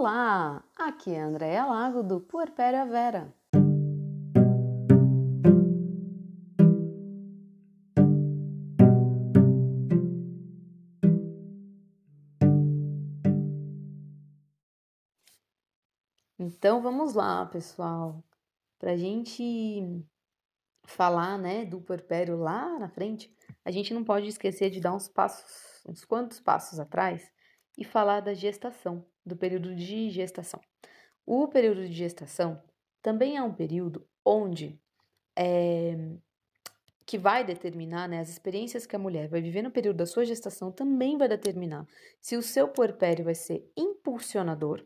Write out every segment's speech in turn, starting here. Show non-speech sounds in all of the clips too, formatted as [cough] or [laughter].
Olá, aqui é a Andréia Lago do Puerpéria Vera. Então vamos lá, pessoal, para a gente falar, né, do puerpério lá na frente, a gente não pode esquecer de dar uns passos, uns quantos passos atrás e falar da gestação, do período de gestação. O período de gestação também é um período onde é, que vai determinar, né, as experiências que a mulher vai viver no período da sua gestação também vai determinar se o seu puerpério vai ser impulsionador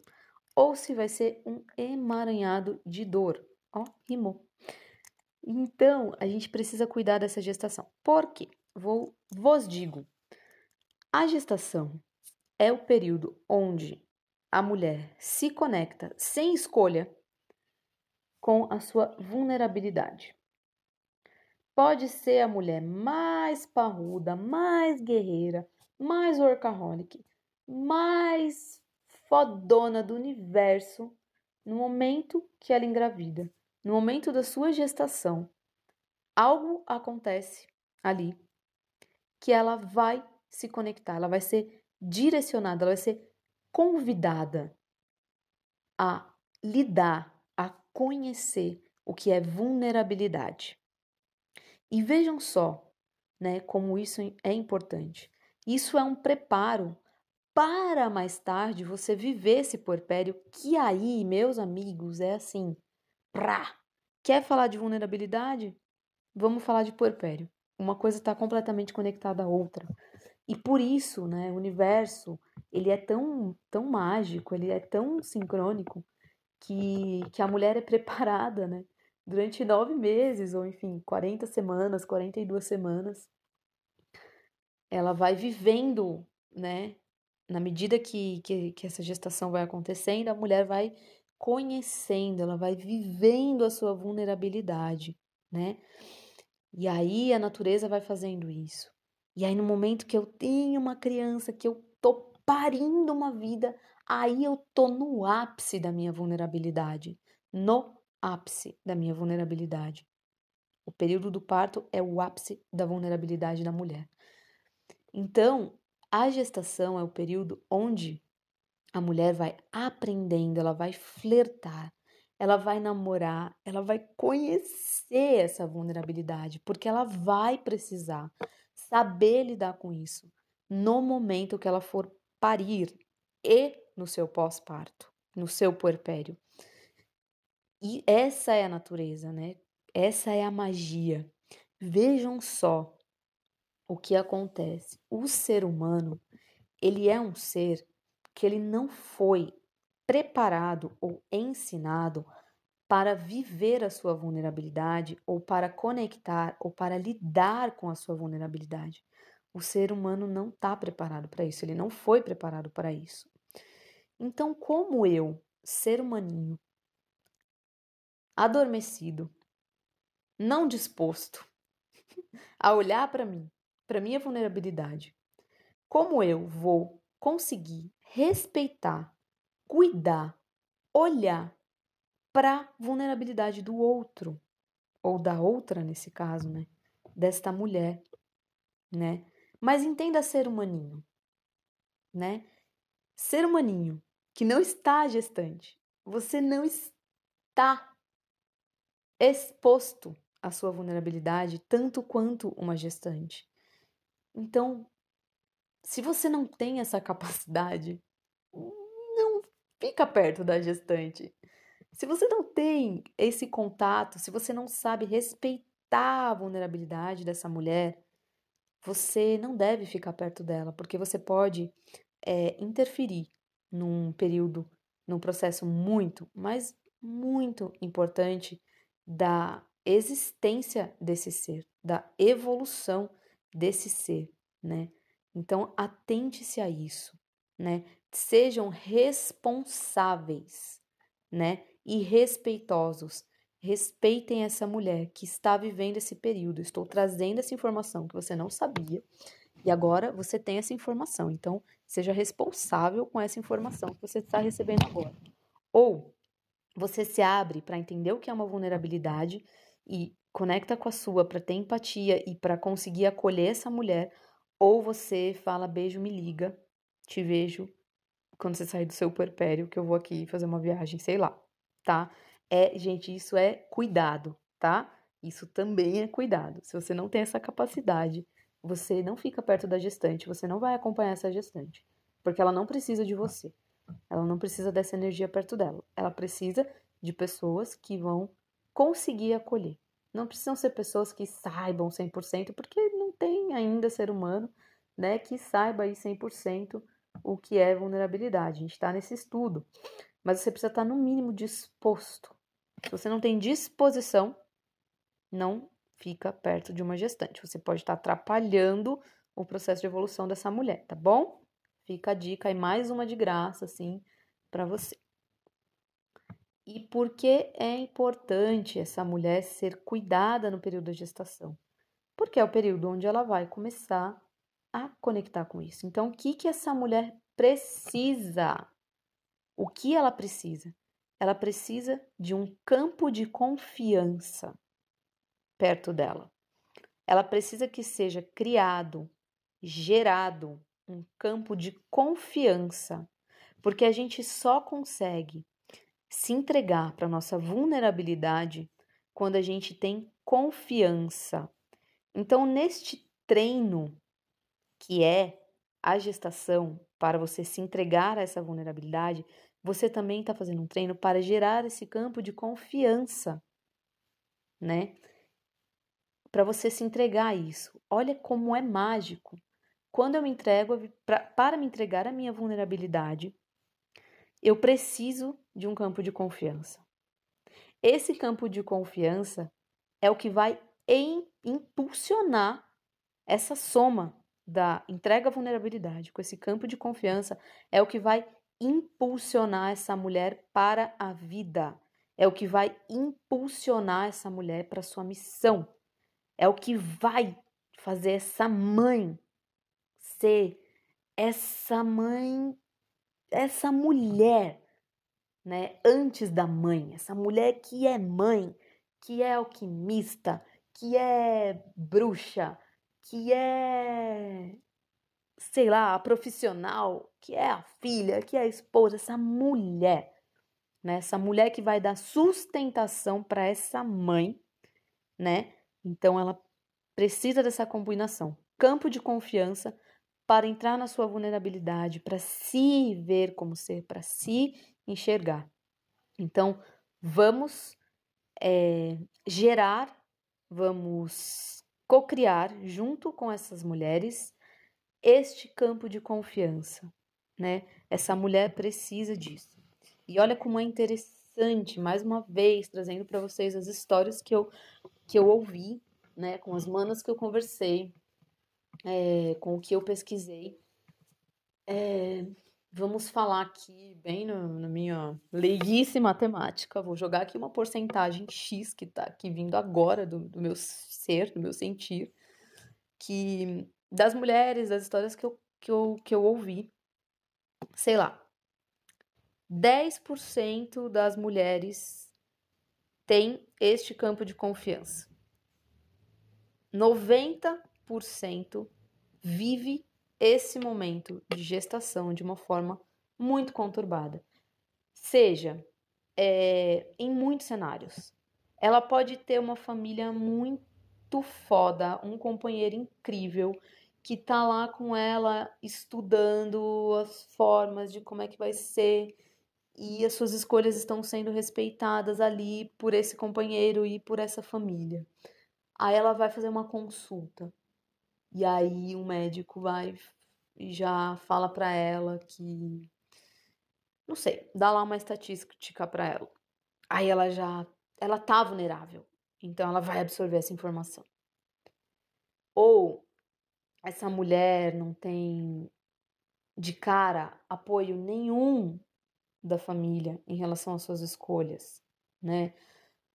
ou se vai ser um emaranhado de dor. Ó, rimou. Então, a gente precisa cuidar dessa gestação. Por quê? Vou, vos digo. A gestação é o período onde a mulher se conecta sem escolha com a sua vulnerabilidade. Pode ser a mulher mais parruda, mais guerreira, mais workaholic, mais fodona do universo no momento que ela engravida, no momento da sua gestação. Algo acontece ali que ela vai se conectar, ela vai ser direcionada, ela vai ser convidada a lidar, a conhecer o que é vulnerabilidade. E vejam só, né, como isso é importante. Isso é um preparo para mais tarde você viver esse puerpério, que aí, meus amigos, é assim, pra. Quer falar de vulnerabilidade? Vamos falar de puerpério. Uma coisa está completamente conectada à outra. E por isso, né, o universo, ele é tão, tão mágico, ele é tão sincrônico, que, que a mulher é [laughs] preparada, né, durante nove meses, ou enfim, 40 semanas, 42 semanas, ela vai vivendo, né, na medida que, que, que essa gestação vai acontecendo, a mulher vai conhecendo, ela vai vivendo a sua vulnerabilidade, né? E aí a natureza vai fazendo isso. E aí, no momento que eu tenho uma criança, que eu tô parindo uma vida, aí eu tô no ápice da minha vulnerabilidade. No ápice da minha vulnerabilidade. O período do parto é o ápice da vulnerabilidade da mulher. Então, a gestação é o período onde a mulher vai aprendendo, ela vai flertar, ela vai namorar, ela vai conhecer essa vulnerabilidade, porque ela vai precisar saber lidar com isso no momento que ela for parir e no seu pós-parto, no seu puerpério. E essa é a natureza, né? Essa é a magia. Vejam só o que acontece. O ser humano, ele é um ser que ele não foi preparado ou ensinado para viver a sua vulnerabilidade ou para conectar ou para lidar com a sua vulnerabilidade. O ser humano não está preparado para isso, ele não foi preparado para isso. Então, como eu, ser humaninho, adormecido, não disposto [laughs] a olhar para mim, para minha vulnerabilidade, como eu vou conseguir respeitar, cuidar, olhar para vulnerabilidade do outro ou da outra nesse caso, né? Desta mulher, né? Mas entenda ser humaninho, né? Ser humaninho que não está gestante. Você não está exposto à sua vulnerabilidade tanto quanto uma gestante. Então, se você não tem essa capacidade, não fica perto da gestante. Se você não tem esse contato, se você não sabe respeitar a vulnerabilidade dessa mulher, você não deve ficar perto dela, porque você pode é, interferir num período, num processo muito, mas muito importante da existência desse ser, da evolução desse ser, né? Então, atente-se a isso, né? Sejam responsáveis, né? E respeitosos. Respeitem essa mulher que está vivendo esse período. Estou trazendo essa informação que você não sabia e agora você tem essa informação. Então, seja responsável com essa informação que você está recebendo agora. Ou você se abre para entender o que é uma vulnerabilidade e conecta com a sua para ter empatia e para conseguir acolher essa mulher, ou você fala beijo, me liga, te vejo quando você sair do seu puerpério, que eu vou aqui fazer uma viagem, sei lá, tá? É, gente, isso é cuidado, tá? Isso também é cuidado. Se você não tem essa capacidade, você não fica perto da gestante, você não vai acompanhar essa gestante, porque ela não precisa de você. Ela não precisa dessa energia perto dela. Ela precisa de pessoas que vão conseguir acolher. Não precisam ser pessoas que saibam 100%, porque não tem ainda ser humano, né, que saiba aí 100% o que é vulnerabilidade. A gente está nesse estudo, mas você precisa estar no mínimo disposto. Se você não tem disposição, não fica perto de uma gestante. Você pode estar atrapalhando o processo de evolução dessa mulher, tá bom? Fica a dica aí, mais uma de graça, assim, para você. E por que é importante essa mulher ser cuidada no período da gestação? Porque é o período onde ela vai começar a conectar com isso. Então, o que, que essa mulher precisa? O que ela precisa? Ela precisa de um campo de confiança perto dela. Ela precisa que seja criado, gerado um campo de confiança, porque a gente só consegue se entregar para nossa vulnerabilidade quando a gente tem confiança. Então, neste treino que é a gestação para você se entregar a essa vulnerabilidade, você também está fazendo um treino para gerar esse campo de confiança, né? Para você se entregar a isso. Olha como é mágico. Quando eu me entrego, pra, para me entregar a minha vulnerabilidade, eu preciso de um campo de confiança. Esse campo de confiança é o que vai em, impulsionar essa soma da entrega à vulnerabilidade com esse campo de confiança é o que vai impulsionar essa mulher para a vida. É o que vai impulsionar essa mulher para sua missão. É o que vai fazer essa mãe ser essa mãe essa mulher, né, antes da mãe, essa mulher que é mãe, que é alquimista, que é bruxa, que é sei lá, a profissional, que é a filha, que é a esposa, essa mulher, né? Essa mulher que vai dar sustentação para essa mãe, né? Então ela precisa dessa combinação, campo de confiança para entrar na sua vulnerabilidade, para se ver como ser, para se enxergar. Então, vamos é, gerar, vamos co-criar junto com essas mulheres este campo de confiança, né? Essa mulher precisa disso. E olha como é interessante, mais uma vez, trazendo para vocês as histórias que eu, que eu ouvi, né? Com as manas que eu conversei, é, com o que eu pesquisei. É, vamos falar aqui, bem na minha leiguíssima matemática, vou jogar aqui uma porcentagem X que está aqui vindo agora do, do meu ser, do meu sentir, que das mulheres, das histórias que eu, que eu, que eu ouvi, sei lá, 10% das mulheres tem este campo de confiança. 90 cento vive esse momento de gestação de uma forma muito conturbada. Seja é, em muitos cenários. Ela pode ter uma família muito foda, um companheiro incrível que tá lá com ela estudando as formas de como é que vai ser e as suas escolhas estão sendo respeitadas ali por esse companheiro e por essa família. Aí ela vai fazer uma consulta. E aí o médico vai e já fala para ela que não sei, dá lá uma estatística para ela. Aí ela já ela tá vulnerável. Então ela vai absorver essa informação. Ou essa mulher não tem de cara apoio nenhum da família em relação às suas escolhas, né?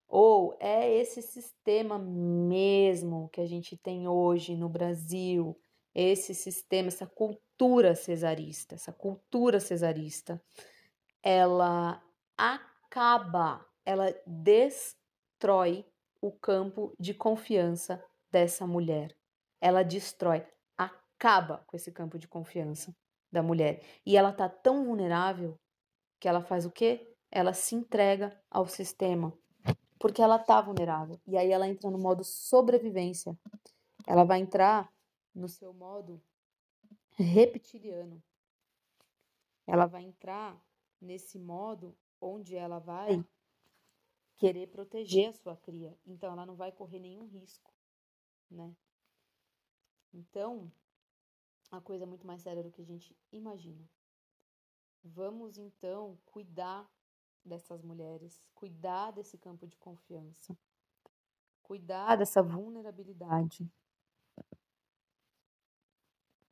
Ou é esse sistema mesmo que a gente tem hoje no Brasil, esse sistema, essa cultura cesarista, essa cultura cesarista, ela acaba, ela destrói o campo de confiança dessa mulher. Ela destrói, acaba com esse campo de confiança da mulher. E ela tá tão vulnerável que ela faz o quê? Ela se entrega ao sistema, porque ela tá vulnerável. E aí ela entra no modo sobrevivência. Ela vai entrar no seu modo reptiliano. Ela vai entrar nesse modo onde ela vai querer proteger a sua cria. Então ela não vai correr nenhum risco, né? Então, a coisa é muito mais séria do que a gente imagina. Vamos então cuidar dessas mulheres, cuidar desse campo de confiança, cuidar dessa vulnerabilidade,